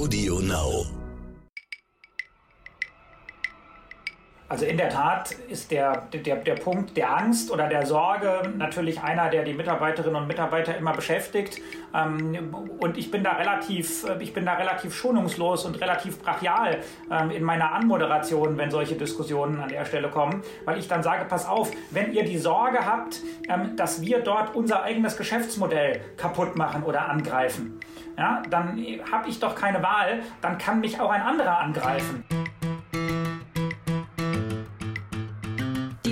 Audio Now. Also in der Tat ist der, der, der Punkt der Angst oder der Sorge natürlich einer, der die Mitarbeiterinnen und Mitarbeiter immer beschäftigt. Ähm, und ich bin da relativ, ich bin da relativ schonungslos und relativ brachial ähm, in meiner Anmoderation, wenn solche Diskussionen an der Stelle kommen, weil ich dann sage, pass auf, wenn ihr die Sorge habt, ähm, dass wir dort unser eigenes Geschäftsmodell kaputt machen oder angreifen, ja, dann habe ich doch keine Wahl, dann kann mich auch ein anderer angreifen.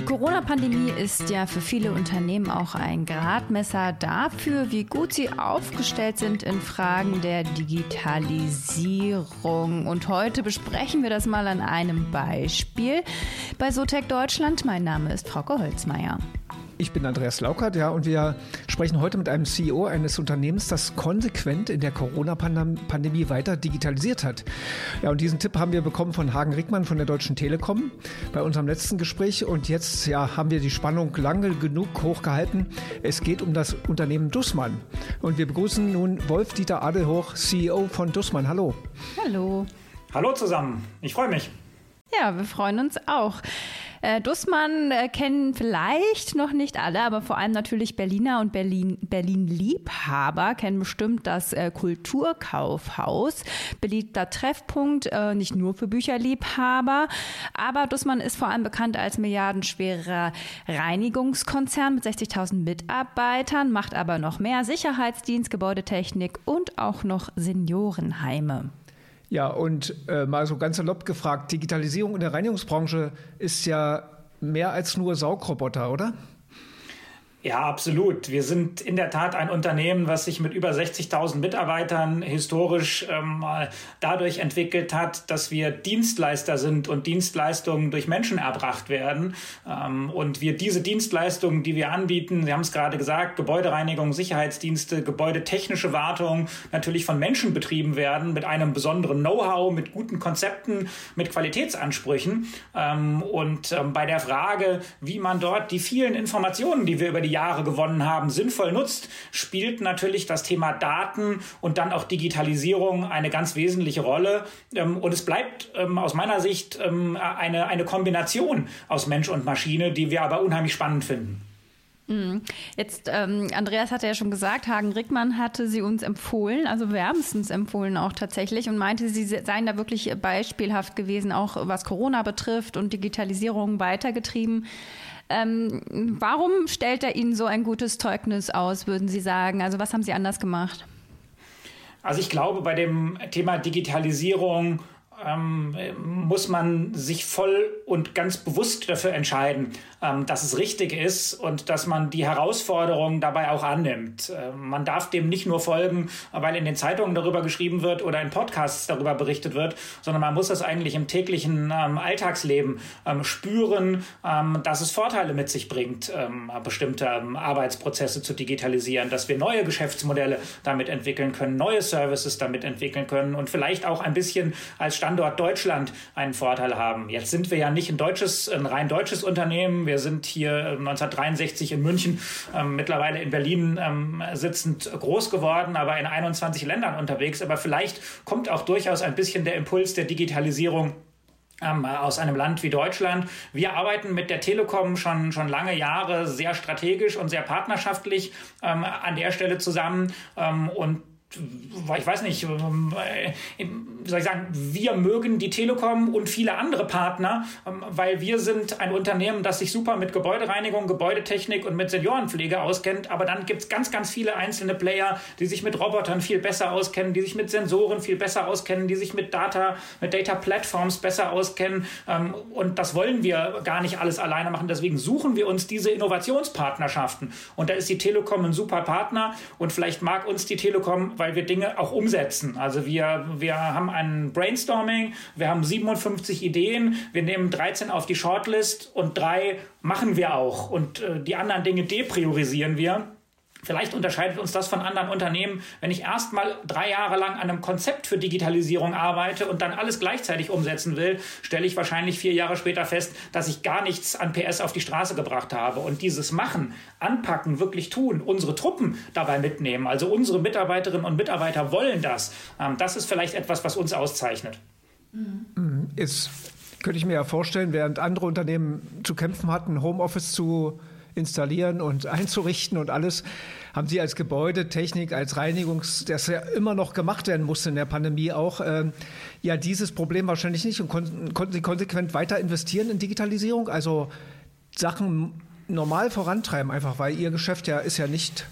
Corona-Pandemie ist ja für viele Unternehmen auch ein Gradmesser dafür, wie gut sie aufgestellt sind in Fragen der Digitalisierung. Und heute besprechen wir das mal an einem Beispiel bei Sotec Deutschland. Mein Name ist Frauke Holzmeier. Ich bin Andreas Laukert, ja, und wir sprechen heute mit einem CEO eines Unternehmens, das konsequent in der Corona-Pandemie weiter digitalisiert hat. Ja, und diesen Tipp haben wir bekommen von Hagen Rickmann von der Deutschen Telekom bei unserem letzten Gespräch. Und jetzt ja, haben wir die Spannung lange genug hochgehalten. Es geht um das Unternehmen Dussmann. Und wir begrüßen nun Wolf-Dieter Adelhoch, CEO von Dussmann. Hallo. Hallo. Hallo zusammen. Ich freue mich. Ja, wir freuen uns auch. Äh, Dussmann äh, kennen vielleicht noch nicht alle, aber vor allem natürlich Berliner und Berlin, Berlin-Liebhaber kennen bestimmt das äh, Kulturkaufhaus. Beliebter Treffpunkt, äh, nicht nur für Bücherliebhaber. Aber Dussmann ist vor allem bekannt als milliardenschwerer Reinigungskonzern mit 60.000 Mitarbeitern, macht aber noch mehr Sicherheitsdienst, Gebäudetechnik und auch noch Seniorenheime. Ja, und äh, mal so ganz salopp gefragt, Digitalisierung in der Reinigungsbranche ist ja mehr als nur Saugroboter, oder? Ja, absolut. Wir sind in der Tat ein Unternehmen, was sich mit über 60.000 Mitarbeitern historisch ähm, dadurch entwickelt hat, dass wir Dienstleister sind und Dienstleistungen durch Menschen erbracht werden. Ähm, und wir diese Dienstleistungen, die wir anbieten, Sie haben es gerade gesagt, Gebäudereinigung, Sicherheitsdienste, gebäudetechnische Wartung, natürlich von Menschen betrieben werden, mit einem besonderen Know-how, mit guten Konzepten, mit Qualitätsansprüchen. Ähm, und ähm, bei der Frage, wie man dort die vielen Informationen, die wir über die die Jahre gewonnen haben, sinnvoll nutzt, spielt natürlich das Thema Daten und dann auch Digitalisierung eine ganz wesentliche Rolle. Ähm, und es bleibt ähm, aus meiner Sicht ähm, eine, eine Kombination aus Mensch und Maschine, die wir aber unheimlich spannend finden. Mhm. Jetzt, ähm, Andreas hatte ja schon gesagt, Hagen Rickmann hatte sie uns empfohlen, also wärmstens empfohlen auch tatsächlich und meinte, sie seien da wirklich beispielhaft gewesen, auch was Corona betrifft und Digitalisierung weitergetrieben. Ähm, warum stellt er Ihnen so ein gutes Zeugnis aus, würden Sie sagen? Also was haben Sie anders gemacht? Also ich glaube, bei dem Thema Digitalisierung ähm, muss man sich voll und ganz bewusst dafür entscheiden, ähm, dass es richtig ist und dass man die Herausforderungen dabei auch annimmt. Äh, man darf dem nicht nur folgen, weil in den Zeitungen darüber geschrieben wird oder in Podcasts darüber berichtet wird, sondern man muss das eigentlich im täglichen ähm, Alltagsleben ähm, spüren, ähm, dass es Vorteile mit sich bringt, ähm, bestimmte Arbeitsprozesse zu digitalisieren, dass wir neue Geschäftsmodelle damit entwickeln können, neue Services damit entwickeln können und vielleicht auch ein bisschen als Stand Standort Deutschland einen Vorteil haben. Jetzt sind wir ja nicht ein deutsches, ein rein deutsches Unternehmen. Wir sind hier 1963 in München, ähm, mittlerweile in Berlin ähm, sitzend groß geworden, aber in 21 Ländern unterwegs. Aber vielleicht kommt auch durchaus ein bisschen der Impuls der Digitalisierung ähm, aus einem Land wie Deutschland. Wir arbeiten mit der Telekom schon, schon lange Jahre sehr strategisch und sehr partnerschaftlich ähm, an der Stelle zusammen ähm, und ich weiß nicht, ähm, wie soll ich sagen, wir mögen die Telekom und viele andere Partner, ähm, weil wir sind ein Unternehmen, das sich super mit Gebäudereinigung, Gebäudetechnik und mit Seniorenpflege auskennt. Aber dann gibt es ganz, ganz viele einzelne Player, die sich mit Robotern viel besser auskennen, die sich mit Sensoren viel besser auskennen, die sich mit Data, mit Data Platforms besser auskennen. Ähm, und das wollen wir gar nicht alles alleine machen. Deswegen suchen wir uns diese Innovationspartnerschaften. Und da ist die Telekom ein super Partner. Und vielleicht mag uns die Telekom weil wir Dinge auch umsetzen. Also wir, wir haben ein Brainstorming, wir haben 57 Ideen, wir nehmen 13 auf die Shortlist und drei machen wir auch. Und äh, die anderen Dinge depriorisieren wir Vielleicht unterscheidet uns das von anderen Unternehmen, wenn ich erst mal drei Jahre lang an einem Konzept für Digitalisierung arbeite und dann alles gleichzeitig umsetzen will, stelle ich wahrscheinlich vier Jahre später fest, dass ich gar nichts an PS auf die Straße gebracht habe. Und dieses Machen, anpacken, wirklich tun, unsere Truppen dabei mitnehmen, also unsere Mitarbeiterinnen und Mitarbeiter wollen das, ähm, das ist vielleicht etwas, was uns auszeichnet. Ist, könnte ich mir ja vorstellen, während andere Unternehmen zu kämpfen hatten, Homeoffice zu installieren und einzurichten und alles, haben Sie als Gebäudetechnik, als Reinigungs, das ja immer noch gemacht werden musste in der Pandemie auch, äh, ja dieses Problem wahrscheinlich nicht und konnten, konnten Sie konsequent weiter investieren in Digitalisierung, also Sachen normal vorantreiben, einfach weil Ihr Geschäft ja ist ja nicht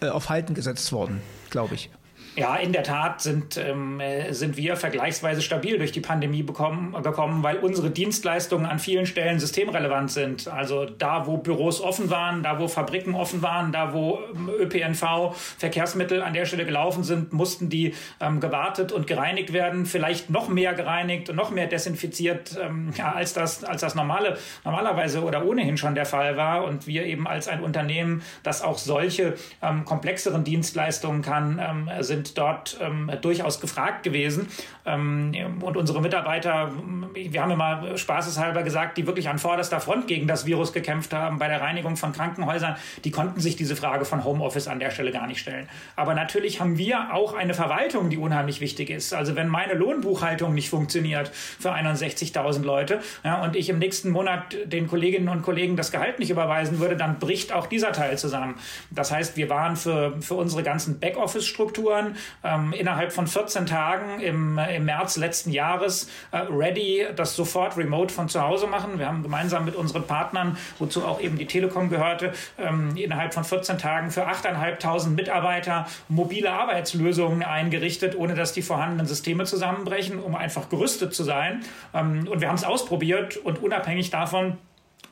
äh, auf Halten gesetzt worden, glaube ich. Ja, in der Tat sind, ähm, äh, sind wir vergleichsweise stabil durch die Pandemie bekommen, gekommen, weil unsere Dienstleistungen an vielen Stellen systemrelevant sind. Also da, wo Büros offen waren, da, wo Fabriken offen waren, da, wo ähm, ÖPNV, Verkehrsmittel an der Stelle gelaufen sind, mussten die ähm, gewartet und gereinigt werden, vielleicht noch mehr gereinigt und noch mehr desinfiziert, ähm, ja, als das, als das normale, normalerweise oder ohnehin schon der Fall war. Und wir eben als ein Unternehmen, das auch solche ähm, komplexeren Dienstleistungen kann, ähm, dort ähm, durchaus gefragt gewesen. Ähm, und unsere Mitarbeiter, wir haben immer spaßeshalber gesagt, die wirklich an vorderster Front gegen das Virus gekämpft haben bei der Reinigung von Krankenhäusern, die konnten sich diese Frage von Homeoffice an der Stelle gar nicht stellen. Aber natürlich haben wir auch eine Verwaltung, die unheimlich wichtig ist. Also wenn meine Lohnbuchhaltung nicht funktioniert für 61.000 Leute ja, und ich im nächsten Monat den Kolleginnen und Kollegen das Gehalt nicht überweisen würde, dann bricht auch dieser Teil zusammen. Das heißt, wir waren für, für unsere ganzen Backoffice-Strukturen ähm, innerhalb von 14 Tagen im, im März letzten Jahres äh, ready, das sofort remote von zu Hause machen. Wir haben gemeinsam mit unseren Partnern, wozu auch eben die Telekom gehörte, ähm, innerhalb von 14 Tagen für 8.500 Mitarbeiter mobile Arbeitslösungen eingerichtet, ohne dass die vorhandenen Systeme zusammenbrechen, um einfach gerüstet zu sein. Ähm, und wir haben es ausprobiert und unabhängig davon,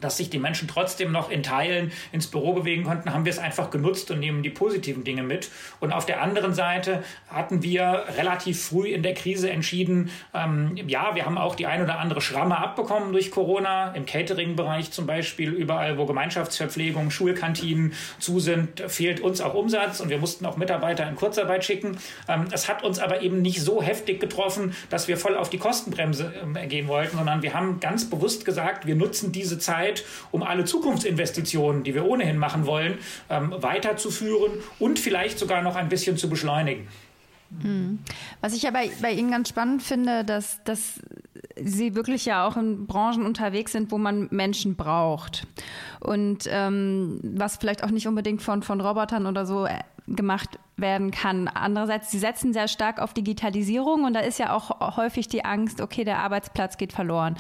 dass sich die Menschen trotzdem noch in Teilen ins Büro bewegen konnten, haben wir es einfach genutzt und nehmen die positiven Dinge mit. Und auf der anderen Seite hatten wir relativ früh in der Krise entschieden, ähm, ja, wir haben auch die ein oder andere Schramme abbekommen durch Corona, im Catering-Bereich zum Beispiel, überall, wo Gemeinschaftsverpflegung, Schulkantinen zu sind, fehlt uns auch Umsatz und wir mussten auch Mitarbeiter in Kurzarbeit schicken. Ähm, es hat uns aber eben nicht so heftig getroffen, dass wir voll auf die Kostenbremse äh, gehen wollten, sondern wir haben ganz bewusst gesagt, wir nutzen diese Zeit, Zeit, um alle Zukunftsinvestitionen, die wir ohnehin machen wollen, ähm, weiterzuführen und vielleicht sogar noch ein bisschen zu beschleunigen. Hm. Was ich aber bei Ihnen ganz spannend finde, dass, dass Sie wirklich ja auch in Branchen unterwegs sind, wo man Menschen braucht. Und ähm, was vielleicht auch nicht unbedingt von, von Robotern oder so äh, gemacht werden kann. Andererseits, Sie setzen sehr stark auf Digitalisierung und da ist ja auch häufig die Angst, okay, der Arbeitsplatz geht verloren.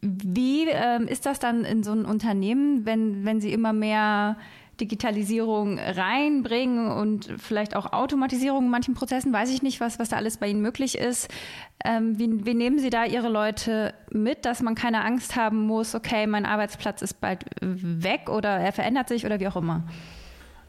Wie ähm, ist das dann in so einem Unternehmen, wenn, wenn Sie immer mehr Digitalisierung reinbringen und vielleicht auch Automatisierung in manchen Prozessen? Weiß ich nicht, was, was da alles bei Ihnen möglich ist. Ähm, wie, wie nehmen Sie da Ihre Leute mit, dass man keine Angst haben muss, okay, mein Arbeitsplatz ist bald weg oder er verändert sich oder wie auch immer?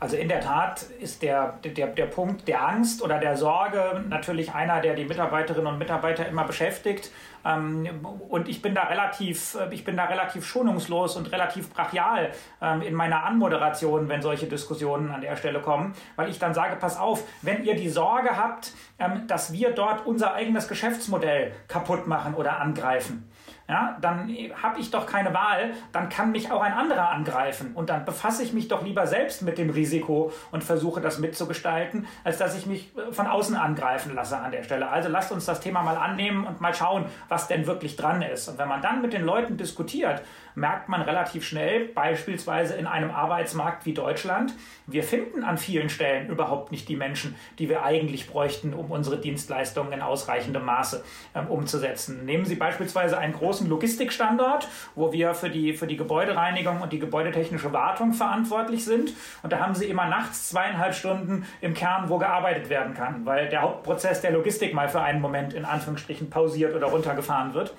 Also in der Tat ist der, der, der Punkt der Angst oder der Sorge natürlich einer, der die Mitarbeiterinnen und Mitarbeiter immer beschäftigt. Ähm, und ich bin da relativ, äh, ich bin da relativ schonungslos und relativ brachial ähm, in meiner Anmoderation, wenn solche Diskussionen an der Stelle kommen, weil ich dann sage, pass auf, wenn ihr die Sorge habt, ähm, dass wir dort unser eigenes Geschäftsmodell kaputt machen oder angreifen, ja, dann habe ich doch keine Wahl, dann kann mich auch ein anderer angreifen und dann befasse ich mich doch lieber selbst mit dem Risiko und versuche das mitzugestalten, als dass ich mich äh, von außen angreifen lasse an der Stelle. Also lasst uns das Thema mal annehmen und mal schauen, was denn wirklich dran ist. Und wenn man dann mit den Leuten diskutiert, merkt man relativ schnell, beispielsweise in einem Arbeitsmarkt wie Deutschland, wir finden an vielen Stellen überhaupt nicht die Menschen, die wir eigentlich bräuchten, um unsere Dienstleistungen in ausreichendem Maße ähm, umzusetzen. Nehmen Sie beispielsweise einen großen Logistikstandort, wo wir für die, für die Gebäudereinigung und die gebäudetechnische Wartung verantwortlich sind. Und da haben Sie immer nachts zweieinhalb Stunden im Kern, wo gearbeitet werden kann, weil der Hauptprozess der Logistik mal für einen Moment in Anführungsstrichen pausiert oder runtergefahren wird.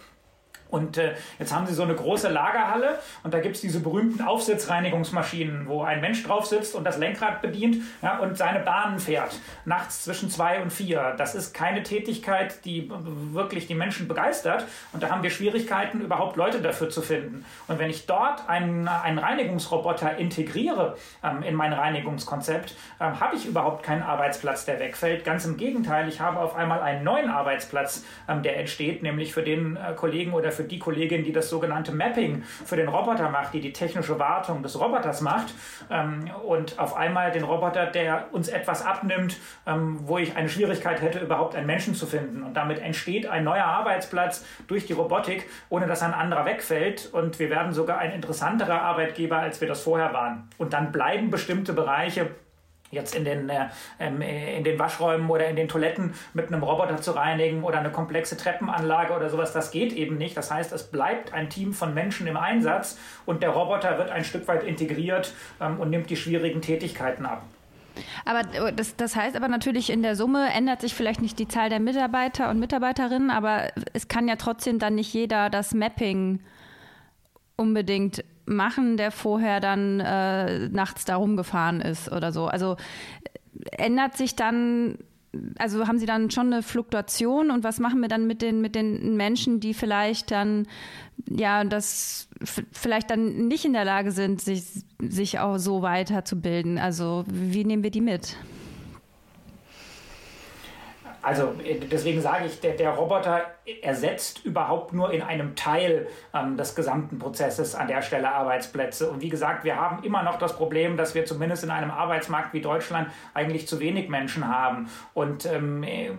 Und äh, jetzt haben sie so eine große Lagerhalle und da gibt es diese berühmten Aufsitzreinigungsmaschinen, wo ein Mensch drauf sitzt und das Lenkrad bedient ja, und seine Bahnen fährt, nachts zwischen zwei und vier. Das ist keine Tätigkeit, die wirklich die Menschen begeistert und da haben wir Schwierigkeiten, überhaupt Leute dafür zu finden. Und wenn ich dort einen, einen Reinigungsroboter integriere ähm, in mein Reinigungskonzept, ähm, habe ich überhaupt keinen Arbeitsplatz, der wegfällt. Ganz im Gegenteil, ich habe auf einmal einen neuen Arbeitsplatz, ähm, der entsteht, nämlich für den äh, Kollegen oder für für die Kollegin, die das sogenannte Mapping für den Roboter macht, die die technische Wartung des Roboters macht ähm, und auf einmal den Roboter, der uns etwas abnimmt, ähm, wo ich eine Schwierigkeit hätte, überhaupt einen Menschen zu finden. Und damit entsteht ein neuer Arbeitsplatz durch die Robotik, ohne dass ein anderer wegfällt. Und wir werden sogar ein interessanterer Arbeitgeber, als wir das vorher waren. Und dann bleiben bestimmte Bereiche jetzt in den, äh, ähm, in den Waschräumen oder in den Toiletten mit einem Roboter zu reinigen oder eine komplexe Treppenanlage oder sowas, das geht eben nicht. Das heißt, es bleibt ein Team von Menschen im Einsatz und der Roboter wird ein Stück weit integriert ähm, und nimmt die schwierigen Tätigkeiten ab. Aber das, das heißt aber natürlich, in der Summe ändert sich vielleicht nicht die Zahl der Mitarbeiter und Mitarbeiterinnen, aber es kann ja trotzdem dann nicht jeder das Mapping unbedingt machen, der vorher dann äh, nachts da rumgefahren ist oder so. Also ändert sich dann, also haben Sie dann schon eine Fluktuation und was machen wir dann mit den, mit den Menschen, die vielleicht dann, ja, das vielleicht dann nicht in der Lage sind, sich, sich auch so weiterzubilden? Also wie nehmen wir die mit? Also äh, deswegen sage ich, der, der Roboter ersetzt überhaupt nur in einem Teil ähm, des gesamten Prozesses an der Stelle Arbeitsplätze. Und wie gesagt, wir haben immer noch das Problem, dass wir zumindest in einem Arbeitsmarkt wie Deutschland eigentlich zu wenig Menschen haben. Und, ähm, äh,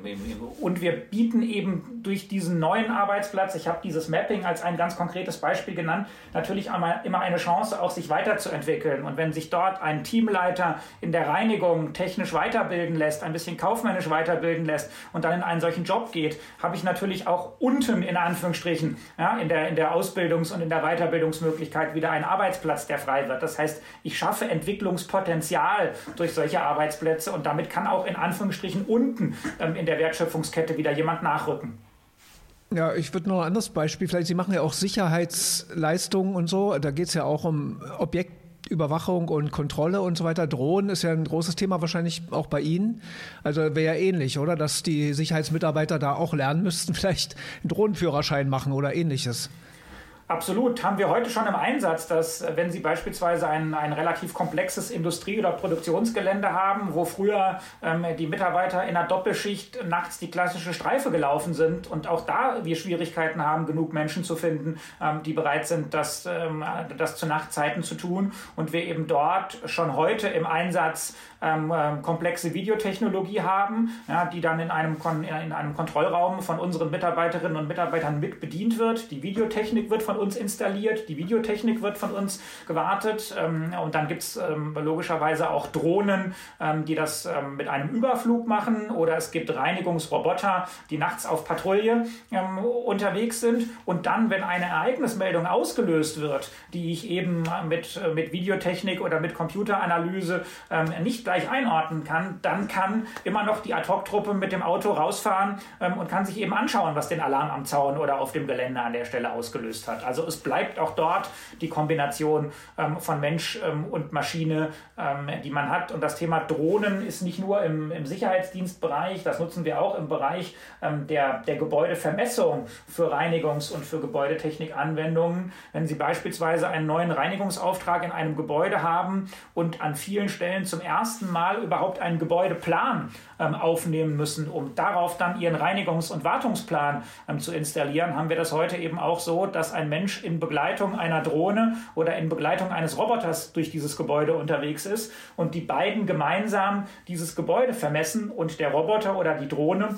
und wir bieten eben durch diesen neuen Arbeitsplatz, ich habe dieses Mapping als ein ganz konkretes Beispiel genannt, natürlich immer eine Chance, auch sich weiterzuentwickeln. Und wenn sich dort ein Teamleiter in der Reinigung technisch weiterbilden lässt, ein bisschen kaufmännisch weiterbilden lässt, und dann in einen solchen Job geht, habe ich natürlich auch unten in Anführungsstrichen ja, in, der, in der Ausbildungs- und in der Weiterbildungsmöglichkeit wieder einen Arbeitsplatz, der frei wird. Das heißt, ich schaffe Entwicklungspotenzial durch solche Arbeitsplätze und damit kann auch in Anführungsstrichen unten ähm, in der Wertschöpfungskette wieder jemand nachrücken. Ja, ich würde noch ein anderes Beispiel, vielleicht Sie machen ja auch Sicherheitsleistungen und so, da geht es ja auch um Objekt Überwachung und Kontrolle und so weiter. Drohnen ist ja ein großes Thema wahrscheinlich auch bei Ihnen. Also wäre ja ähnlich, oder? Dass die Sicherheitsmitarbeiter da auch lernen müssten, vielleicht einen Drohnenführerschein machen oder ähnliches. Absolut. Haben wir heute schon im Einsatz, dass wenn Sie beispielsweise ein, ein relativ komplexes Industrie- oder Produktionsgelände haben, wo früher ähm, die Mitarbeiter in einer Doppelschicht nachts die klassische Streife gelaufen sind und auch da wir Schwierigkeiten haben, genug Menschen zu finden, ähm, die bereit sind, das, ähm, das zu Nachtzeiten zu tun und wir eben dort schon heute im Einsatz ähm, ähm, komplexe Videotechnologie haben, ja, die dann in einem, Kon in einem Kontrollraum von unseren Mitarbeiterinnen und Mitarbeitern mit bedient wird. Die Videotechnik wird von uns installiert, die Videotechnik wird von uns gewartet. Ähm, und dann gibt es ähm, logischerweise auch Drohnen, ähm, die das ähm, mit einem Überflug machen. Oder es gibt Reinigungsroboter, die nachts auf Patrouille unterwegs sind. Und dann, wenn eine Ereignismeldung ausgelöst wird, die ich eben mit, mit Videotechnik oder mit Computeranalyse nicht gleich einordnen kann, dann kann immer noch die Ad-Hoc-Truppe mit dem Auto rausfahren ähm, und kann sich eben anschauen, was den Alarm am Zaun oder auf dem Gelände an der Stelle ausgelöst hat. Also es bleibt auch dort die Kombination ähm, von Mensch ähm, und Maschine, ähm, die man hat. Und das Thema Drohnen ist nicht nur im, im Sicherheitsdienstbereich, das nutzen wir auch im Bereich ähm, der, der Gebäudevermessung für Reinigungs- und für Gebäudetechnik-Anwendungen. Wenn Sie beispielsweise einen neuen Reinigungsauftrag in einem Gebäude haben und an vielen Stellen zum ersten Mal überhaupt einen Gebäudeplan ähm, aufnehmen müssen, um darauf dann ihren Reinigungs- und Wartungsplan ähm, zu installieren, haben wir das heute eben auch so, dass ein Mensch in Begleitung einer Drohne oder in Begleitung eines Roboters durch dieses Gebäude unterwegs ist und die beiden gemeinsam dieses Gebäude vermessen und der Roboter oder die Drohne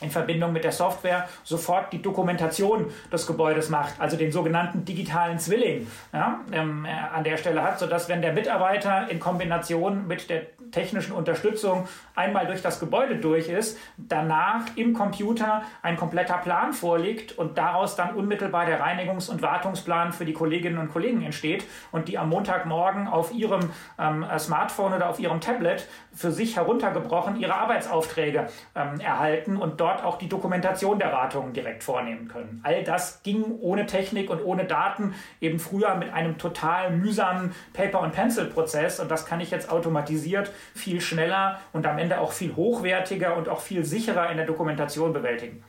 in Verbindung mit der Software sofort die Dokumentation des Gebäudes macht, also den sogenannten digitalen Zwilling ja, ähm, äh, an der Stelle hat, sodass wenn der Mitarbeiter in Kombination mit der technischen Unterstützung einmal durch das Gebäude durch ist, danach im Computer ein kompletter Plan vorliegt und daraus dann unmittelbar der Reinigungs- und Wartungsplan für die Kolleginnen und Kollegen entsteht und die am Montagmorgen auf ihrem ähm, Smartphone oder auf ihrem Tablet für sich heruntergebrochen ihre Arbeitsaufträge ähm, erhalten und dort auch die Dokumentation der Wartungen direkt vornehmen können. All das ging ohne Technik und ohne Daten eben früher mit einem total mühsamen Paper-and-Pencil-Prozess und das kann ich jetzt automatisiert viel schneller und am Ende auch viel hochwertiger und auch viel sicherer in der Dokumentation bewältigen.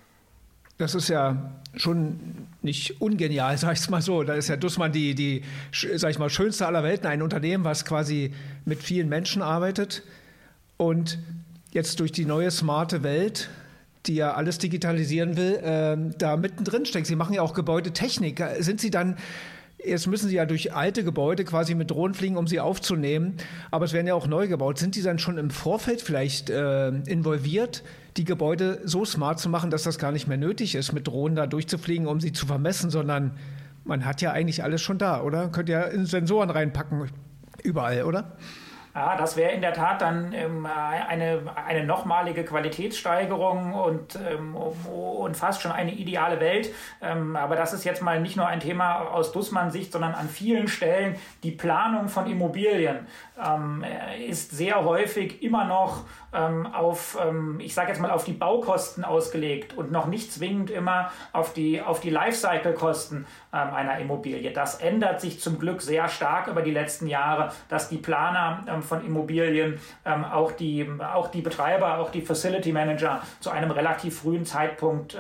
Das ist ja schon nicht ungenial, sag ich es mal so. Da ist ja Dussmann die, die, sag ich mal, schönste aller Welten, ein Unternehmen, was quasi mit vielen Menschen arbeitet und jetzt durch die neue smarte Welt, die ja alles digitalisieren will, äh, da mittendrin steckt. Sie machen ja auch Gebäudetechnik. Sind Sie dann Jetzt müssen sie ja durch alte Gebäude quasi mit Drohnen fliegen, um sie aufzunehmen. Aber es werden ja auch neu gebaut. Sind die dann schon im Vorfeld vielleicht äh, involviert, die Gebäude so smart zu machen, dass das gar nicht mehr nötig ist, mit Drohnen da durchzufliegen, um sie zu vermessen, sondern man hat ja eigentlich alles schon da, oder? Könnt ja in Sensoren reinpacken, überall, oder? Ja, das wäre in der Tat dann ähm, eine, eine nochmalige Qualitätssteigerung und, ähm, und fast schon eine ideale Welt. Ähm, aber das ist jetzt mal nicht nur ein Thema aus Dussmann-Sicht, sondern an vielen Stellen die Planung von Immobilien ähm, ist sehr häufig immer noch ähm, auf, ähm, ich sage jetzt mal, auf die Baukosten ausgelegt und noch nicht zwingend immer auf die, auf die Lifecycle-Kosten einer Immobilie. Das ändert sich zum Glück sehr stark über die letzten Jahre, dass die Planer ähm, von Immobilien, ähm, auch, die, auch die Betreiber, auch die Facility Manager zu einem relativ frühen Zeitpunkt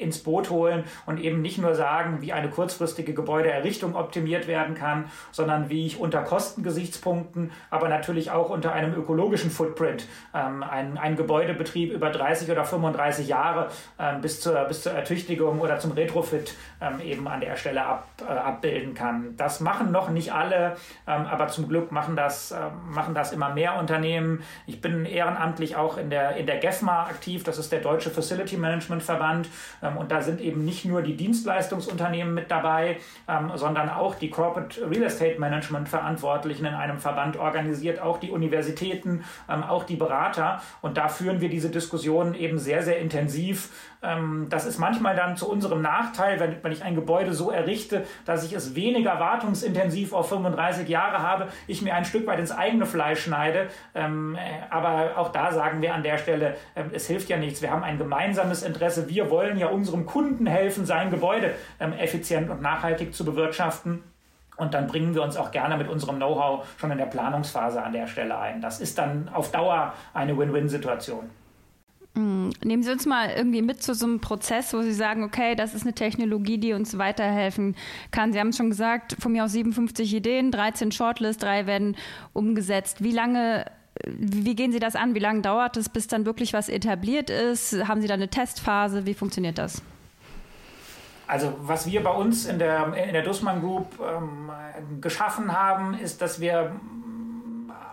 ins Boot holen und eben nicht nur sagen, wie eine kurzfristige Gebäudeerrichtung optimiert werden kann, sondern wie ich unter Kostengesichtspunkten aber natürlich auch unter einem ökologischen Footprint ähm, ein, ein Gebäudebetrieb über 30 oder 35 Jahre ähm, bis, zur, bis zur Ertüchtigung oder zum Retrofit ähm, eben an der Stelle ab, äh, abbilden kann. Das machen noch nicht alle, ähm, aber zum Glück machen das, äh, machen das immer mehr Unternehmen. Ich bin ehrenamtlich auch in der, in der GEFMA aktiv, das ist der Deutsche Facility Management Verband ähm, und da sind eben nicht nur die Dienstleistungsunternehmen mit dabei, ähm, sondern auch die Corporate Real Estate Management Verantwortlichen in einem Verband organisiert, auch die Universitäten, ähm, auch die Berater. Und da führen wir diese Diskussionen eben sehr, sehr intensiv. Ähm, das ist manchmal dann zu unserem Nachteil, wenn, wenn ich ein Gebäude so errichte, dass ich es weniger wartungsintensiv auf 35 Jahre habe, ich mir ein Stück weit ins eigene Fleisch schneide. Ähm, äh, aber auch da sagen wir an der Stelle, äh, es hilft ja nichts. Wir haben ein gemeinsames Interesse. Wir wollen ja unserem Kunden helfen, sein Gebäude ähm, effizient und nachhaltig zu bewirtschaften. Und dann bringen wir uns auch gerne mit unserem Know-how schon in der Planungsphase an der Stelle ein. Das ist dann auf Dauer eine Win-Win-Situation. Mm, nehmen Sie uns mal irgendwie mit zu so einem Prozess, wo Sie sagen, okay, das ist eine Technologie, die uns weiterhelfen kann. Sie haben schon gesagt, von mir aus 57 Ideen, 13 Shortlist, drei werden umgesetzt. Wie lange wie gehen Sie das an? Wie lange dauert es, bis dann wirklich was etabliert ist? Haben Sie da eine Testphase? Wie funktioniert das? Also was wir bei uns in der, in der Dussmann Group ähm, geschaffen haben, ist, dass wir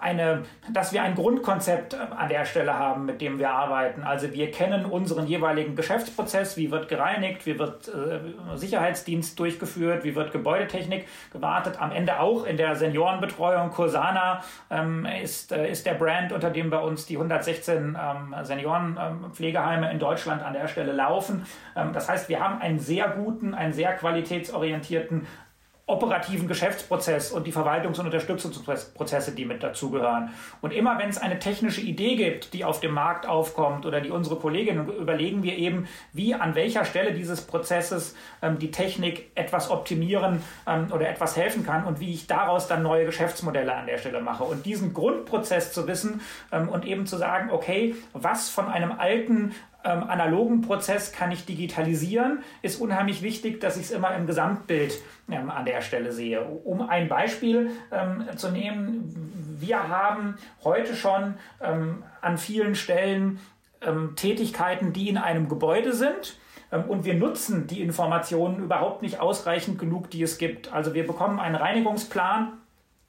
eine, dass wir ein Grundkonzept äh, an der Stelle haben, mit dem wir arbeiten. Also wir kennen unseren jeweiligen Geschäftsprozess, wie wird gereinigt, wie wird äh, Sicherheitsdienst durchgeführt, wie wird Gebäudetechnik gewartet. Am Ende auch in der Seniorenbetreuung. Cursana ähm, ist, äh, ist der Brand, unter dem bei uns die 116 ähm, Seniorenpflegeheime in Deutschland an der Stelle laufen. Ähm, das heißt, wir haben einen sehr guten, einen sehr qualitätsorientierten operativen Geschäftsprozess und die Verwaltungs- und Unterstützungsprozesse, die mit dazugehören. Und immer wenn es eine technische Idee gibt, die auf dem Markt aufkommt oder die unsere Kolleginnen, überlegen wir eben, wie an welcher Stelle dieses Prozesses ähm, die Technik etwas optimieren ähm, oder etwas helfen kann und wie ich daraus dann neue Geschäftsmodelle an der Stelle mache. Und diesen Grundprozess zu wissen ähm, und eben zu sagen, okay, was von einem alten ähm, analogen Prozess kann ich digitalisieren, ist unheimlich wichtig, dass ich es immer im Gesamtbild ähm, an der Stelle sehe. Um ein Beispiel ähm, zu nehmen, wir haben heute schon ähm, an vielen Stellen ähm, Tätigkeiten, die in einem Gebäude sind ähm, und wir nutzen die Informationen überhaupt nicht ausreichend genug, die es gibt. Also wir bekommen einen Reinigungsplan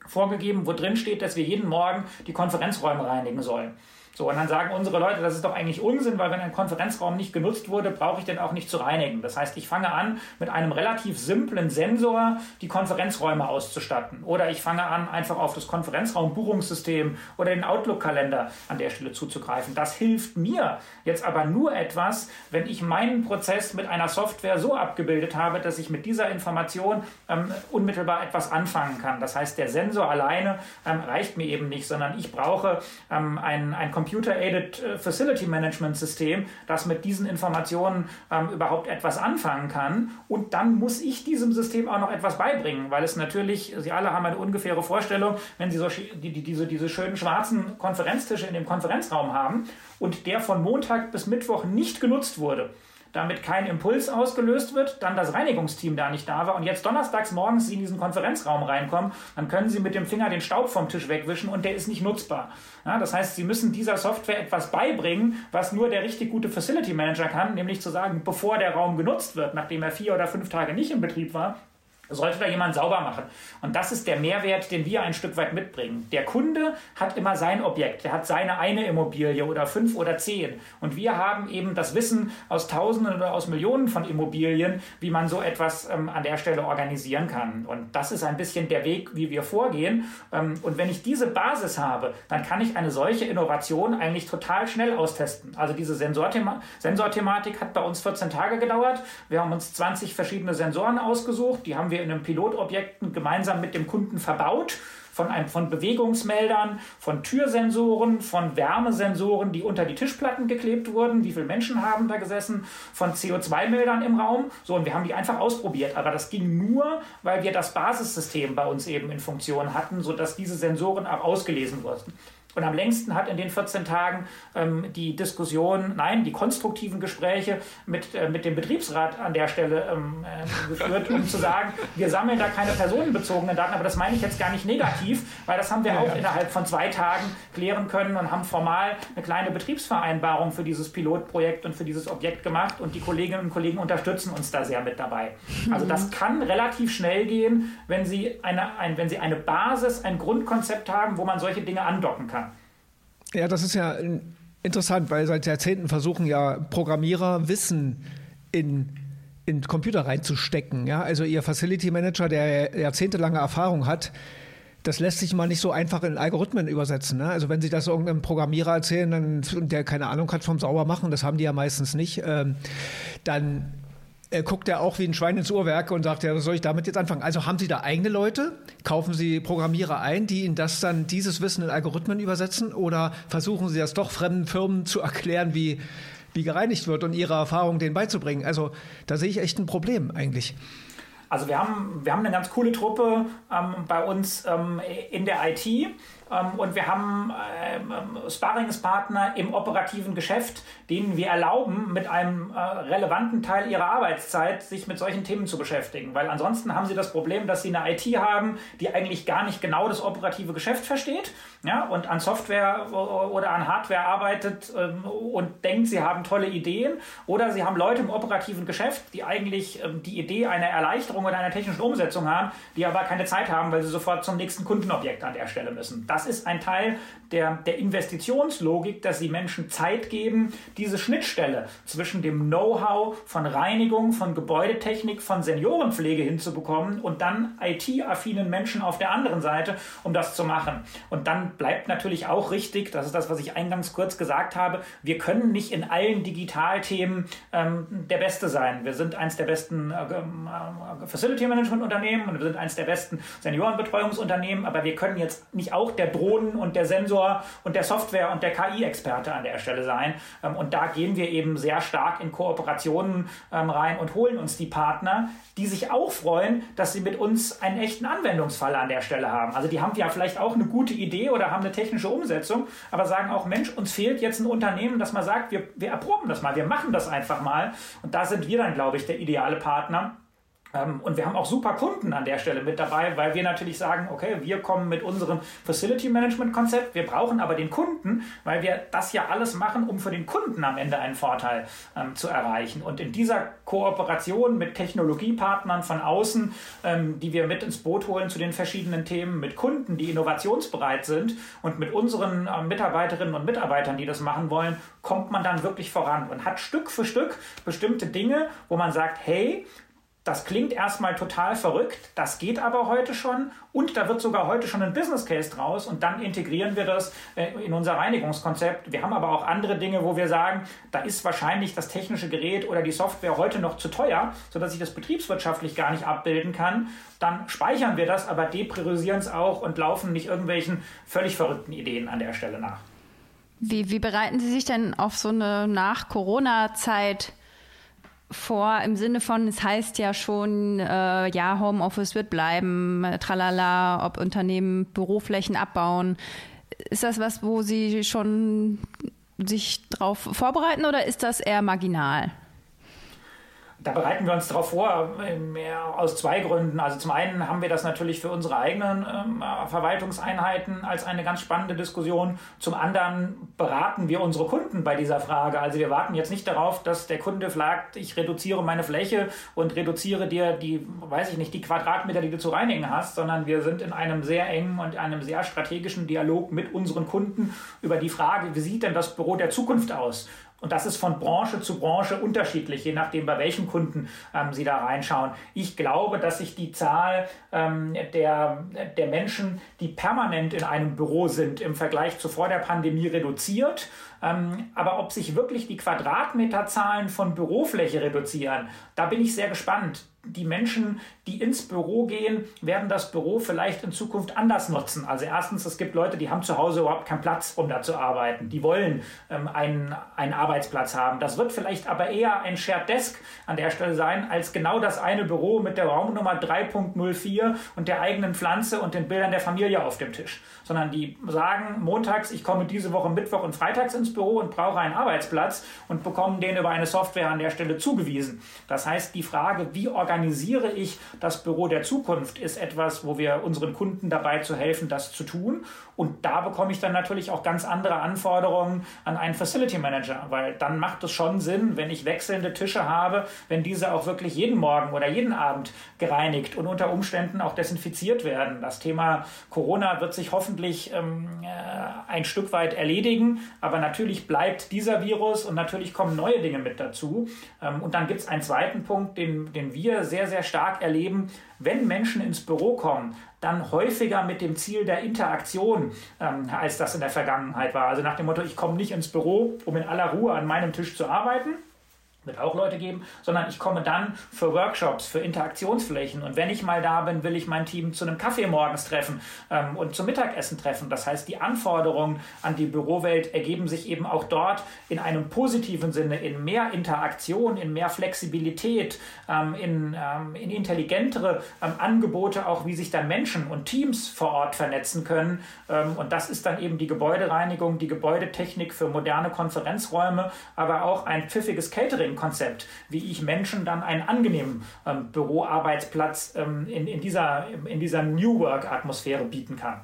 vorgegeben, wo drin steht, dass wir jeden Morgen die Konferenzräume reinigen sollen. So, und dann sagen unsere Leute, das ist doch eigentlich Unsinn, weil wenn ein Konferenzraum nicht genutzt wurde, brauche ich den auch nicht zu reinigen. Das heißt, ich fange an, mit einem relativ simplen Sensor die Konferenzräume auszustatten. Oder ich fange an, einfach auf das Konferenzraumbuchungssystem oder den Outlook-Kalender an der Stelle zuzugreifen. Das hilft mir jetzt aber nur etwas, wenn ich meinen Prozess mit einer Software so abgebildet habe, dass ich mit dieser Information ähm, unmittelbar etwas anfangen kann. Das heißt, der Sensor alleine ähm, reicht mir eben nicht, sondern ich brauche ähm, ein, ein Computer-Aided äh, Facility Management System, das mit diesen Informationen ähm, überhaupt etwas anfangen kann. Und dann muss ich diesem System auch noch etwas beibringen, weil es natürlich, Sie alle haben eine ungefähre Vorstellung, wenn Sie so, die, die, diese, diese schönen schwarzen Konferenztische in dem Konferenzraum haben und der von Montag bis Mittwoch nicht genutzt wurde damit kein Impuls ausgelöst wird, dann das Reinigungsteam da nicht da war und jetzt donnerstags morgens Sie in diesen Konferenzraum reinkommen, dann können Sie mit dem Finger den Staub vom Tisch wegwischen und der ist nicht nutzbar. Ja, das heißt, Sie müssen dieser Software etwas beibringen, was nur der richtig gute Facility Manager kann, nämlich zu sagen, bevor der Raum genutzt wird, nachdem er vier oder fünf Tage nicht in Betrieb war, sollte da jemand sauber machen. Und das ist der Mehrwert, den wir ein Stück weit mitbringen. Der Kunde hat immer sein Objekt, er hat seine eine Immobilie oder fünf oder zehn. Und wir haben eben das Wissen aus Tausenden oder aus Millionen von Immobilien, wie man so etwas ähm, an der Stelle organisieren kann. Und das ist ein bisschen der Weg, wie wir vorgehen. Ähm, und wenn ich diese Basis habe, dann kann ich eine solche Innovation eigentlich total schnell austesten. Also diese Sensorthema Sensorthematik hat bei uns 14 Tage gedauert. Wir haben uns 20 verschiedene Sensoren ausgesucht, die haben wir wir in den Pilotobjekten gemeinsam mit dem Kunden verbaut. Von, einem, von Bewegungsmeldern, von Türsensoren, von Wärmesensoren, die unter die Tischplatten geklebt wurden. Wie viele Menschen haben da gesessen? Von CO2-Meldern im Raum. So, und wir haben die einfach ausprobiert. Aber das ging nur, weil wir das Basissystem bei uns eben in Funktion hatten, sodass diese Sensoren auch ausgelesen wurden. Und am längsten hat in den 14 Tagen ähm, die Diskussion, nein, die konstruktiven Gespräche mit, äh, mit dem Betriebsrat an der Stelle ähm, äh, geführt, um zu sagen, wir sammeln da keine personenbezogenen Daten, aber das meine ich jetzt gar nicht negativ, weil das haben wir ja, auch ja. innerhalb von zwei Tagen klären können und haben formal eine kleine Betriebsvereinbarung für dieses Pilotprojekt und für dieses Objekt gemacht und die Kolleginnen und Kollegen unterstützen uns da sehr mit dabei. Also das kann relativ schnell gehen, wenn Sie eine, ein, wenn Sie eine Basis, ein Grundkonzept haben, wo man solche Dinge andocken kann. Ja, das ist ja interessant, weil seit Jahrzehnten versuchen ja Programmierer Wissen in in Computer reinzustecken. Ja? Also ihr Facility Manager, der jahrzehntelange Erfahrung hat, das lässt sich mal nicht so einfach in Algorithmen übersetzen. Ne? Also wenn Sie das irgendeinem Programmierer erzählen, dann, der keine Ahnung hat vom Saubermachen, das haben die ja meistens nicht, ähm, dann äh, guckt er auch wie ein Schwein ins Uhrwerk und sagt, ja, was soll ich damit jetzt anfangen? Also haben Sie da eigene Leute? Kaufen Sie Programmierer ein, die Ihnen das dann, dieses Wissen in Algorithmen übersetzen? Oder versuchen Sie das doch fremden Firmen zu erklären, wie, wie gereinigt wird und ihre Erfahrung denen beizubringen? Also da sehe ich echt ein Problem eigentlich. Also wir haben, wir haben eine ganz coole Truppe ähm, bei uns ähm, in der IT und wir haben ähm, Sparringspartner im operativen Geschäft, denen wir erlauben, mit einem äh, relevanten Teil ihrer Arbeitszeit sich mit solchen Themen zu beschäftigen. Weil ansonsten haben sie das Problem, dass sie eine IT haben, die eigentlich gar nicht genau das operative Geschäft versteht ja, und an Software oder an Hardware arbeitet ähm, und denkt, sie haben tolle Ideen. Oder sie haben Leute im operativen Geschäft, die eigentlich die Idee einer Erleichterung oder einer technischen Umsetzung haben, die aber keine Zeit haben, weil sie sofort zum nächsten Kundenobjekt an der Stelle müssen. Das ist ein Teil der, der Investitionslogik, dass sie Menschen Zeit geben, diese Schnittstelle zwischen dem Know-how von Reinigung, von Gebäudetechnik, von Seniorenpflege hinzubekommen und dann IT-affinen Menschen auf der anderen Seite, um das zu machen. Und dann bleibt natürlich auch richtig, das ist das, was ich eingangs kurz gesagt habe, wir können nicht in allen Digitalthemen ähm, der Beste sein. Wir sind eins der besten äh, äh, Facility Management Unternehmen und wir sind eins der besten Seniorenbetreuungsunternehmen, aber wir können jetzt nicht auch der der Drohnen- und der Sensor- und der Software- und der KI-Experte an der Stelle sein. Ähm, und da gehen wir eben sehr stark in Kooperationen ähm, rein und holen uns die Partner, die sich auch freuen, dass sie mit uns einen echten Anwendungsfall an der Stelle haben. Also die haben ja vielleicht auch eine gute Idee oder haben eine technische Umsetzung, aber sagen auch, Mensch, uns fehlt jetzt ein Unternehmen, das mal sagt, wir, wir erproben das mal, wir machen das einfach mal. Und da sind wir dann, glaube ich, der ideale Partner und wir haben auch super Kunden an der Stelle mit dabei, weil wir natürlich sagen, okay, wir kommen mit unserem Facility Management Konzept, wir brauchen aber den Kunden, weil wir das ja alles machen, um für den Kunden am Ende einen Vorteil ähm, zu erreichen. Und in dieser Kooperation mit Technologiepartnern von außen, ähm, die wir mit ins Boot holen zu den verschiedenen Themen, mit Kunden, die innovationsbereit sind und mit unseren äh, Mitarbeiterinnen und Mitarbeitern, die das machen wollen, kommt man dann wirklich voran und hat Stück für Stück bestimmte Dinge, wo man sagt, hey, das klingt erstmal total verrückt, das geht aber heute schon und da wird sogar heute schon ein Business Case draus und dann integrieren wir das äh, in unser Reinigungskonzept. Wir haben aber auch andere Dinge, wo wir sagen, da ist wahrscheinlich das technische Gerät oder die Software heute noch zu teuer, sodass ich das betriebswirtschaftlich gar nicht abbilden kann. Dann speichern wir das, aber depriorisieren es auch und laufen nicht irgendwelchen völlig verrückten Ideen an der Stelle nach. Wie, wie bereiten Sie sich denn auf so eine Nach-Corona-Zeit vor im Sinne von, es heißt ja schon, äh, ja, Homeoffice wird bleiben, äh, tralala, ob Unternehmen Büroflächen abbauen. Ist das was, wo Sie schon sich darauf vorbereiten oder ist das eher marginal? Da bereiten wir uns darauf vor, aus zwei Gründen. Also zum einen haben wir das natürlich für unsere eigenen ähm, Verwaltungseinheiten als eine ganz spannende Diskussion. Zum anderen beraten wir unsere Kunden bei dieser Frage. Also wir warten jetzt nicht darauf, dass der Kunde fragt, ich reduziere meine Fläche und reduziere dir die, weiß ich nicht, die Quadratmeter, die du zu reinigen hast, sondern wir sind in einem sehr engen und einem sehr strategischen Dialog mit unseren Kunden über die Frage, wie sieht denn das Büro der Zukunft aus? Und das ist von Branche zu Branche unterschiedlich, je nachdem, bei welchen Kunden ähm, Sie da reinschauen. Ich glaube, dass sich die Zahl ähm, der, der Menschen, die permanent in einem Büro sind, im Vergleich zu vor der Pandemie reduziert. Ähm, aber ob sich wirklich die Quadratmeterzahlen von Bürofläche reduzieren, da bin ich sehr gespannt die Menschen, die ins Büro gehen, werden das Büro vielleicht in Zukunft anders nutzen. Also erstens, es gibt Leute, die haben zu Hause überhaupt keinen Platz, um da zu arbeiten. Die wollen ähm, einen, einen Arbeitsplatz haben. Das wird vielleicht aber eher ein Shared Desk an der Stelle sein, als genau das eine Büro mit der Raumnummer 3.04 und der eigenen Pflanze und den Bildern der Familie auf dem Tisch. Sondern die sagen montags, ich komme diese Woche Mittwoch und Freitags ins Büro und brauche einen Arbeitsplatz und bekommen den über eine Software an der Stelle zugewiesen. Das heißt, die Frage, wie organisiere ich das Büro der Zukunft, ist etwas, wo wir unseren Kunden dabei zu helfen, das zu tun. Und da bekomme ich dann natürlich auch ganz andere Anforderungen an einen Facility Manager, weil dann macht es schon Sinn, wenn ich wechselnde Tische habe, wenn diese auch wirklich jeden Morgen oder jeden Abend gereinigt und unter Umständen auch desinfiziert werden. Das Thema Corona wird sich hoffentlich ähm, äh, ein Stück weit erledigen, aber natürlich bleibt dieser Virus und natürlich kommen neue Dinge mit dazu. Ähm, und dann gibt es einen zweiten Punkt, den, den wir sehr, sehr stark erleben, wenn Menschen ins Büro kommen, dann häufiger mit dem Ziel der Interaktion, ähm, als das in der Vergangenheit war. Also nach dem Motto, ich komme nicht ins Büro, um in aller Ruhe an meinem Tisch zu arbeiten, wird auch Leute geben, sondern ich komme dann für Workshops, für Interaktionsflächen. Und wenn ich mal da bin, will ich mein Team zu einem Kaffee morgens treffen ähm, und zum Mittagessen treffen. Das heißt, die Anforderungen an die Bürowelt ergeben sich eben auch dort in einem positiven Sinne, in mehr Interaktion, in mehr Flexibilität, ähm, in, ähm, in intelligentere ähm, Angebote, auch wie sich dann Menschen und Teams vor Ort vernetzen können. Ähm, und das ist dann eben die Gebäudereinigung, die Gebäudetechnik für moderne Konferenzräume, aber auch ein pfiffiges Catering Konzept, wie ich Menschen dann einen angenehmen ähm, Büroarbeitsplatz ähm, in, in, dieser, in dieser New Work-Atmosphäre bieten kann.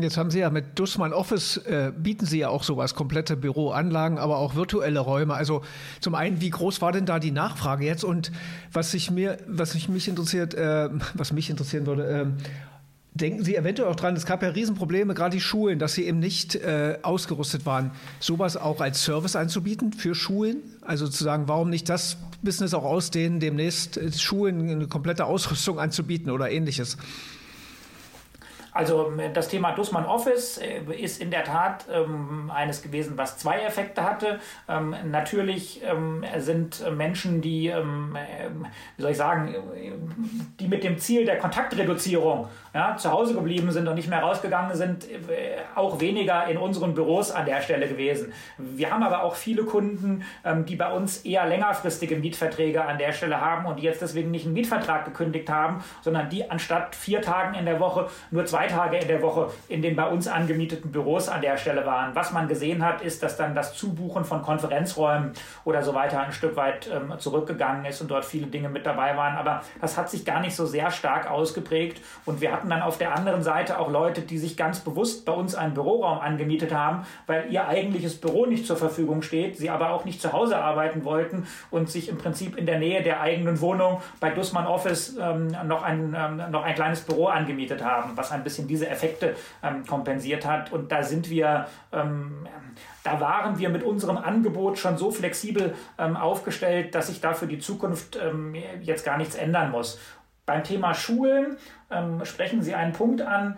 Jetzt haben Sie ja mit Dussmann Office, äh, bieten Sie ja auch sowas, komplette Büroanlagen, aber auch virtuelle Räume. Also zum einen, wie groß war denn da die Nachfrage jetzt? Und was sich mir, was sich mich interessiert, äh, was mich interessieren würde, äh, Denken Sie eventuell auch dran, es gab ja Riesenprobleme, gerade die Schulen, dass sie eben nicht äh, ausgerüstet waren, sowas auch als Service anzubieten für Schulen? Also zu sagen, warum nicht das Business auch ausdehnen, demnächst äh, Schulen eine komplette Ausrüstung anzubieten oder ähnliches? Also ähm, das Thema Dussmann Office äh, ist in der Tat ähm, eines gewesen, was zwei Effekte hatte. Ähm, natürlich ähm, sind Menschen, die, ähm, äh, wie soll ich sagen, die mit dem Ziel der Kontaktreduzierung ja, zu Hause geblieben sind und nicht mehr rausgegangen sind, äh, auch weniger in unseren Büros an der Stelle gewesen. Wir haben aber auch viele Kunden, ähm, die bei uns eher längerfristige Mietverträge an der Stelle haben und die jetzt deswegen nicht einen Mietvertrag gekündigt haben, sondern die anstatt vier Tagen in der Woche nur zwei Tage in der Woche in den bei uns angemieteten Büros an der Stelle waren. Was man gesehen hat, ist, dass dann das Zubuchen von Konferenzräumen oder so weiter ein Stück weit ähm, zurückgegangen ist und dort viele Dinge mit dabei waren. Aber das hat sich gar nicht so sehr stark ausgeprägt. Und wir hatten dann auf der anderen Seite auch Leute, die sich ganz bewusst bei uns einen Büroraum angemietet haben, weil ihr eigentliches Büro nicht zur Verfügung steht, sie aber auch nicht zu Hause arbeiten wollten und sich im Prinzip in der Nähe der eigenen Wohnung bei Dussmann Office ähm, noch, ein, ähm, noch ein kleines Büro angemietet haben, was ein bisschen diese Effekte ähm, kompensiert hat. Und da sind wir, ähm, da waren wir mit unserem Angebot schon so flexibel ähm, aufgestellt, dass sich da für die Zukunft ähm, jetzt gar nichts ändern muss. Beim Thema Schulen sprechen Sie einen Punkt an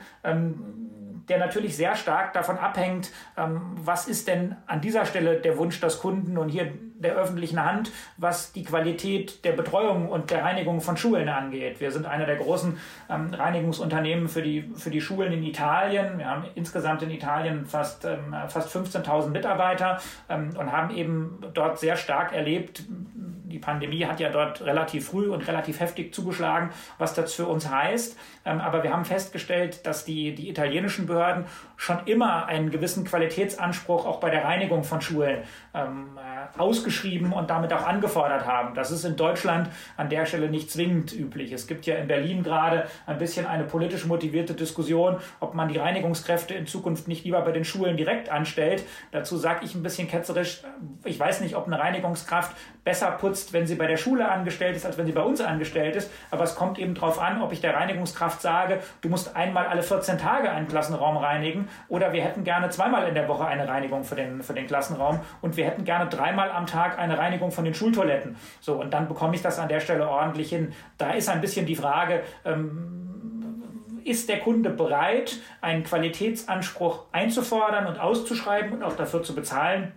der natürlich sehr stark davon abhängt, ähm, was ist denn an dieser Stelle der Wunsch des Kunden? Und hier der öffentlichen Hand, was die Qualität der Betreuung und der Reinigung von Schulen angeht. Wir sind einer der großen ähm, Reinigungsunternehmen für die, für die Schulen in Italien. Wir haben insgesamt in Italien fast, ähm, fast 15.000 Mitarbeiter ähm, und haben eben dort sehr stark erlebt, die Pandemie hat ja dort relativ früh und relativ heftig zugeschlagen, was das für uns heißt. Ähm, aber wir haben festgestellt, dass die, die italienischen Behörden schon immer einen gewissen Qualitätsanspruch auch bei der Reinigung von Schulen ähm, äh, ausgeschrieben und damit auch angefordert haben. Das ist in Deutschland an der Stelle nicht zwingend üblich. Es gibt ja in Berlin gerade ein bisschen eine politisch motivierte Diskussion, ob man die Reinigungskräfte in Zukunft nicht lieber bei den Schulen direkt anstellt. Dazu sage ich ein bisschen ketzerisch, ich weiß nicht, ob eine Reinigungskraft besser putzt, wenn sie bei der Schule angestellt ist, als wenn sie bei uns angestellt ist. Aber es kommt eben darauf an, ob ich der Reinigungskraft sage, du musst einmal alle 14 Tage einen Klassenraum reinigen oder wir hätten gerne zweimal in der Woche eine Reinigung für den, für den Klassenraum und wir hätten gerne dreimal am Tag eine Reinigung von den Schultoiletten. So, und dann bekomme ich das an der Stelle ordentlich hin. Da ist ein bisschen die Frage, ähm, ist der Kunde bereit, einen Qualitätsanspruch einzufordern und auszuschreiben und auch dafür zu bezahlen?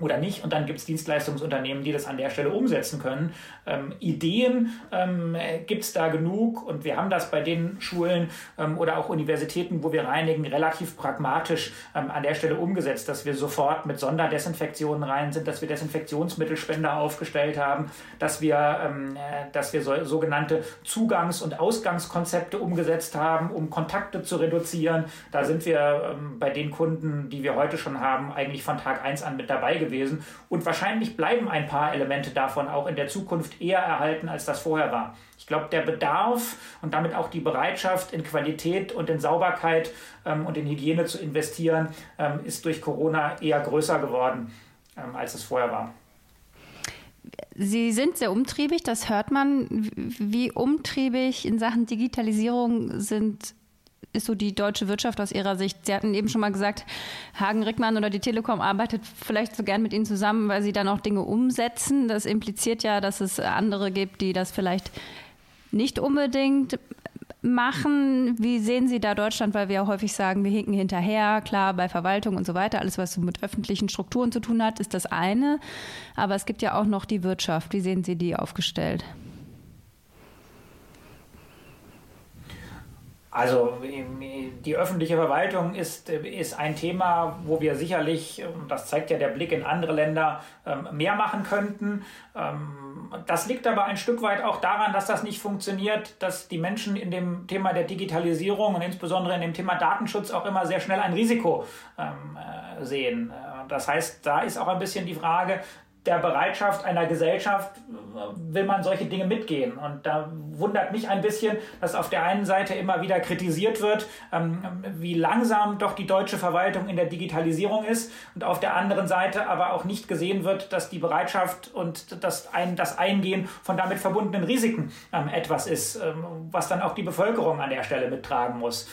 Oder nicht. Und dann gibt es Dienstleistungsunternehmen, die das an der Stelle umsetzen können. Ähm, Ideen ähm, gibt es da genug und wir haben das bei den Schulen ähm, oder auch Universitäten, wo wir reinigen, relativ pragmatisch ähm, an der Stelle umgesetzt, dass wir sofort mit Sonderdesinfektionen rein sind, dass wir Desinfektionsmittelspender aufgestellt haben, dass wir, ähm, äh, dass wir so, sogenannte Zugangs- und Ausgangskonzepte umgesetzt haben, um Kontakte zu reduzieren. Da sind wir ähm, bei den Kunden, die wir heute schon haben, eigentlich von Tag 1 an mit dabei gewesen gewesen. Und wahrscheinlich bleiben ein paar Elemente davon auch in der Zukunft eher erhalten, als das vorher war. Ich glaube, der Bedarf und damit auch die Bereitschaft in Qualität und in Sauberkeit ähm, und in Hygiene zu investieren, ähm, ist durch Corona eher größer geworden, ähm, als es vorher war. Sie sind sehr umtriebig, das hört man. Wie umtriebig in Sachen Digitalisierung sind ist so die deutsche Wirtschaft aus Ihrer Sicht? Sie hatten eben schon mal gesagt, Hagen Rickmann oder die Telekom arbeitet vielleicht so gern mit Ihnen zusammen, weil Sie dann auch Dinge umsetzen. Das impliziert ja, dass es andere gibt, die das vielleicht nicht unbedingt machen. Wie sehen Sie da Deutschland? Weil wir ja häufig sagen, wir hinken hinterher. Klar, bei Verwaltung und so weiter, alles, was so mit öffentlichen Strukturen zu tun hat, ist das eine. Aber es gibt ja auch noch die Wirtschaft. Wie sehen Sie die aufgestellt? Also die öffentliche Verwaltung ist, ist ein Thema, wo wir sicherlich, das zeigt ja der Blick in andere Länder, ähm, mehr machen könnten. Ähm, das liegt aber ein Stück weit auch daran, dass das nicht funktioniert, dass die Menschen in dem Thema der Digitalisierung und insbesondere in dem Thema Datenschutz auch immer sehr schnell ein Risiko ähm, äh, sehen. Äh, das heißt, da ist auch ein bisschen die Frage, der Bereitschaft einer Gesellschaft äh, will man solche Dinge mitgehen. Und da wundert mich ein bisschen, dass auf der einen Seite immer wieder kritisiert wird, ähm, wie langsam doch die deutsche Verwaltung in der Digitalisierung ist und auf der anderen Seite aber auch nicht gesehen wird, dass die Bereitschaft und das, ein, das Eingehen von damit verbundenen Risiken ähm, etwas ist, ähm, was dann auch die Bevölkerung an der Stelle mittragen muss.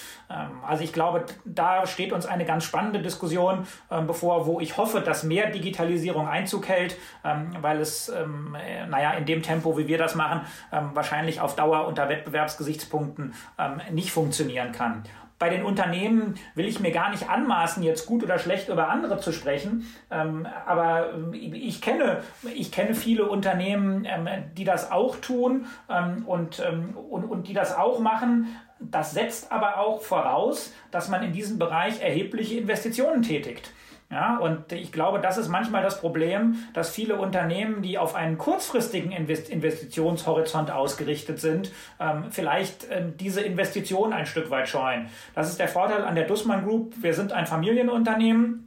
Also ich glaube, da steht uns eine ganz spannende Diskussion bevor, wo ich hoffe, dass mehr Digitalisierung Einzug hält ähm, weil es, ähm, äh, naja, in dem Tempo, wie wir das machen, ähm, wahrscheinlich auf Dauer unter Wettbewerbsgesichtspunkten ähm, nicht funktionieren kann. Bei den Unternehmen will ich mir gar nicht anmaßen, jetzt gut oder schlecht über andere zu sprechen. Ähm, aber ähm, ich kenne, ich kenne viele Unternehmen, ähm, die das auch tun ähm, und, ähm, und, und die das auch machen. Das setzt aber auch voraus, dass man in diesem Bereich erhebliche Investitionen tätigt. Ja, und ich glaube, das ist manchmal das Problem, dass viele Unternehmen, die auf einen kurzfristigen Investitionshorizont ausgerichtet sind, ähm, vielleicht ähm, diese Investition ein Stück weit scheuen. Das ist der Vorteil an der Dussmann Group. Wir sind ein Familienunternehmen äh,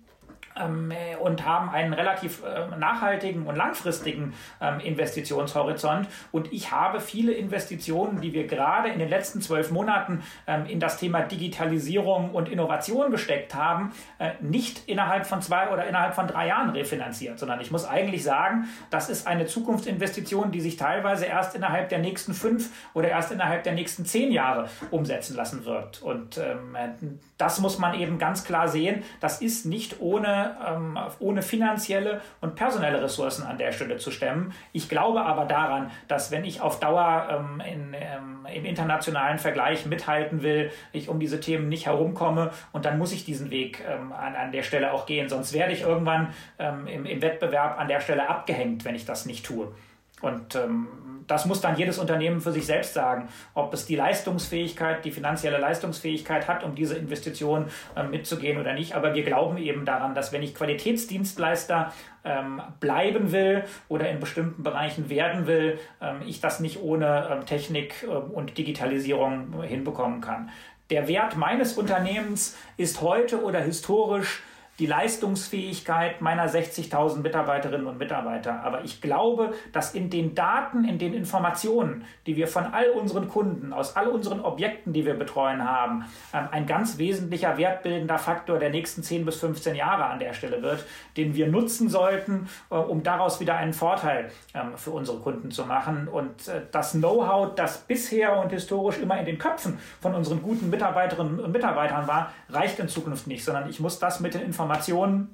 und haben einen relativ äh, nachhaltigen und langfristigen ähm, Investitionshorizont. Und ich habe viele Investitionen, die wir gerade in den letzten zwölf Monaten ähm, in das Thema Digitalisierung und Innovation gesteckt haben, äh, nicht innerhalb von zwei oder innerhalb von drei Jahren refinanziert, sondern ich muss eigentlich sagen, das ist eine Zukunftsinvestition, die sich teilweise erst innerhalb der nächsten fünf oder erst innerhalb der nächsten zehn Jahre umsetzen lassen wird. Und ähm, das muss man eben ganz klar sehen. Das ist nicht ohne ähm, ohne finanzielle und personelle Ressourcen an der Stelle zu stemmen. Ich glaube aber daran, dass wenn ich auf Dauer ähm, in, ähm, im internationalen Vergleich mithalten will, ich um diese Themen nicht herumkomme und dann muss ich diesen Weg ähm, an, an der Stelle auch gehen. Sonst werde ich irgendwann ähm, im, im Wettbewerb an der Stelle abgehängt, wenn ich das nicht tue. Und ähm, das muss dann jedes Unternehmen für sich selbst sagen, ob es die Leistungsfähigkeit, die finanzielle Leistungsfähigkeit hat, um diese Investition äh, mitzugehen oder nicht. Aber wir glauben eben daran, dass wenn ich Qualitätsdienstleister ähm, bleiben will oder in bestimmten Bereichen werden will, ähm, ich das nicht ohne ähm, Technik äh, und Digitalisierung hinbekommen kann. Der Wert meines Unternehmens ist heute oder historisch die Leistungsfähigkeit meiner 60.000 Mitarbeiterinnen und Mitarbeiter. Aber ich glaube, dass in den Daten, in den Informationen, die wir von all unseren Kunden, aus all unseren Objekten, die wir betreuen haben, ähm, ein ganz wesentlicher wertbildender Faktor der nächsten 10 bis 15 Jahre an der Stelle wird, den wir nutzen sollten, äh, um daraus wieder einen Vorteil ähm, für unsere Kunden zu machen. Und äh, das Know-how, das bisher und historisch immer in den Köpfen von unseren guten Mitarbeiterinnen und Mitarbeitern war, reicht in Zukunft nicht, sondern ich muss das mit den Informationen Informationen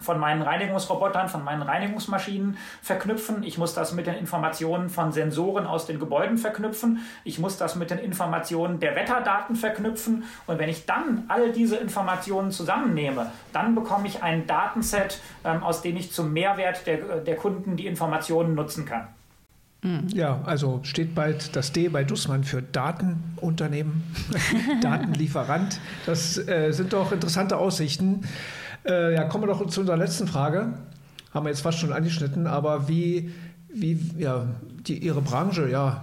von meinen Reinigungsrobotern, von meinen Reinigungsmaschinen verknüpfen. Ich muss das mit den Informationen von Sensoren aus den Gebäuden verknüpfen. Ich muss das mit den Informationen der Wetterdaten verknüpfen. Und wenn ich dann all diese Informationen zusammennehme, dann bekomme ich ein Datenset, ähm, aus dem ich zum Mehrwert der, der Kunden die Informationen nutzen kann. Ja, also steht bald das D bei Dussmann für Datenunternehmen, Datenlieferant. Das äh, sind doch interessante Aussichten. Äh, ja, kommen wir doch zu unserer letzten Frage. Haben wir jetzt fast schon angeschnitten, aber wie, wie ja, die, Ihre Branche, ja,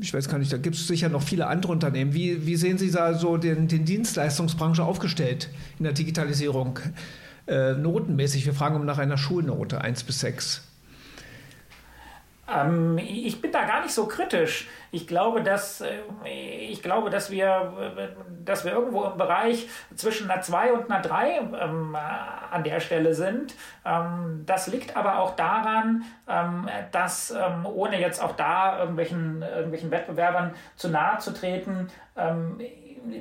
ich weiß gar nicht, da gibt es sicher noch viele andere Unternehmen. Wie, wie sehen Sie da so den, den Dienstleistungsbranche aufgestellt in der Digitalisierung? Äh, notenmäßig, wir fragen um nach einer Schulnote 1 bis 6. Ähm, ich bin da gar nicht so kritisch. Ich glaube, dass, äh, ich glaube, dass, wir, dass wir irgendwo im Bereich zwischen einer 2 und einer 3 ähm, an der Stelle sind. Ähm, das liegt aber auch daran, ähm, dass, ähm, ohne jetzt auch da irgendwelchen, irgendwelchen Wettbewerbern zu nahe zu treten, ähm,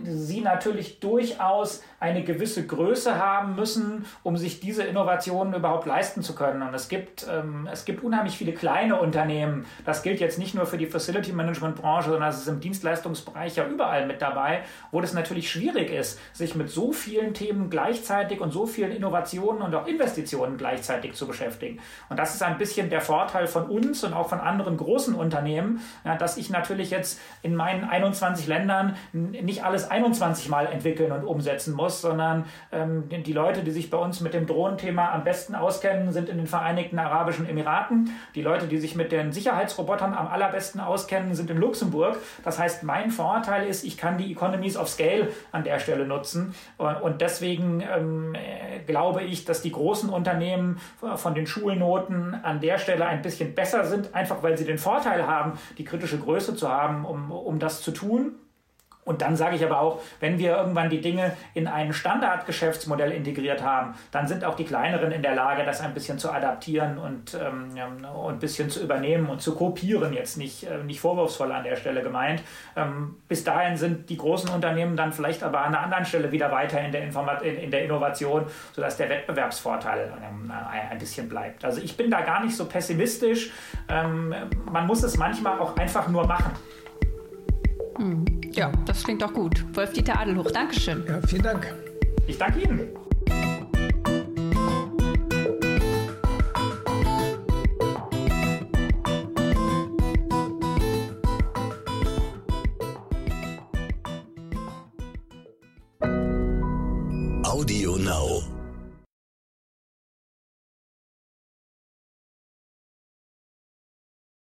sie natürlich durchaus eine gewisse Größe haben müssen, um sich diese Innovationen überhaupt leisten zu können. Und es gibt, ähm, es gibt unheimlich viele kleine Unternehmen. Das gilt jetzt nicht nur für die Facility Management Branche, sondern es ist im Dienstleistungsbereich ja überall mit dabei, wo das natürlich schwierig ist, sich mit so vielen Themen gleichzeitig und so vielen Innovationen und auch Investitionen gleichzeitig zu beschäftigen. Und das ist ein bisschen der Vorteil von uns und auch von anderen großen Unternehmen, ja, dass ich natürlich jetzt in meinen 21 Ländern nicht alles 21 Mal entwickeln und umsetzen muss muss, sondern ähm, die Leute, die sich bei uns mit dem Drohnenthema am besten auskennen, sind in den Vereinigten Arabischen Emiraten. Die Leute, die sich mit den Sicherheitsrobotern am allerbesten auskennen, sind in Luxemburg. Das heißt, mein Vorteil ist, ich kann die Economies of Scale an der Stelle nutzen. Und deswegen ähm, glaube ich, dass die großen Unternehmen von den Schulnoten an der Stelle ein bisschen besser sind, einfach weil sie den Vorteil haben, die kritische Größe zu haben, um, um das zu tun. Und dann sage ich aber auch, wenn wir irgendwann die Dinge in ein Standardgeschäftsmodell integriert haben, dann sind auch die kleineren in der Lage, das ein bisschen zu adaptieren und, ähm, und ein bisschen zu übernehmen und zu kopieren. Jetzt nicht, äh, nicht vorwurfsvoll an der Stelle gemeint. Ähm, bis dahin sind die großen Unternehmen dann vielleicht aber an einer anderen Stelle wieder weiter in der, Informat in, in der Innovation, sodass der Wettbewerbsvorteil ähm, ein bisschen bleibt. Also ich bin da gar nicht so pessimistisch. Ähm, man muss es manchmal auch einfach nur machen. Hm. Ja, das klingt doch gut. Wolf-Dieter Adelhoch, Dankeschön. Ja, vielen Dank. Ich danke Ihnen.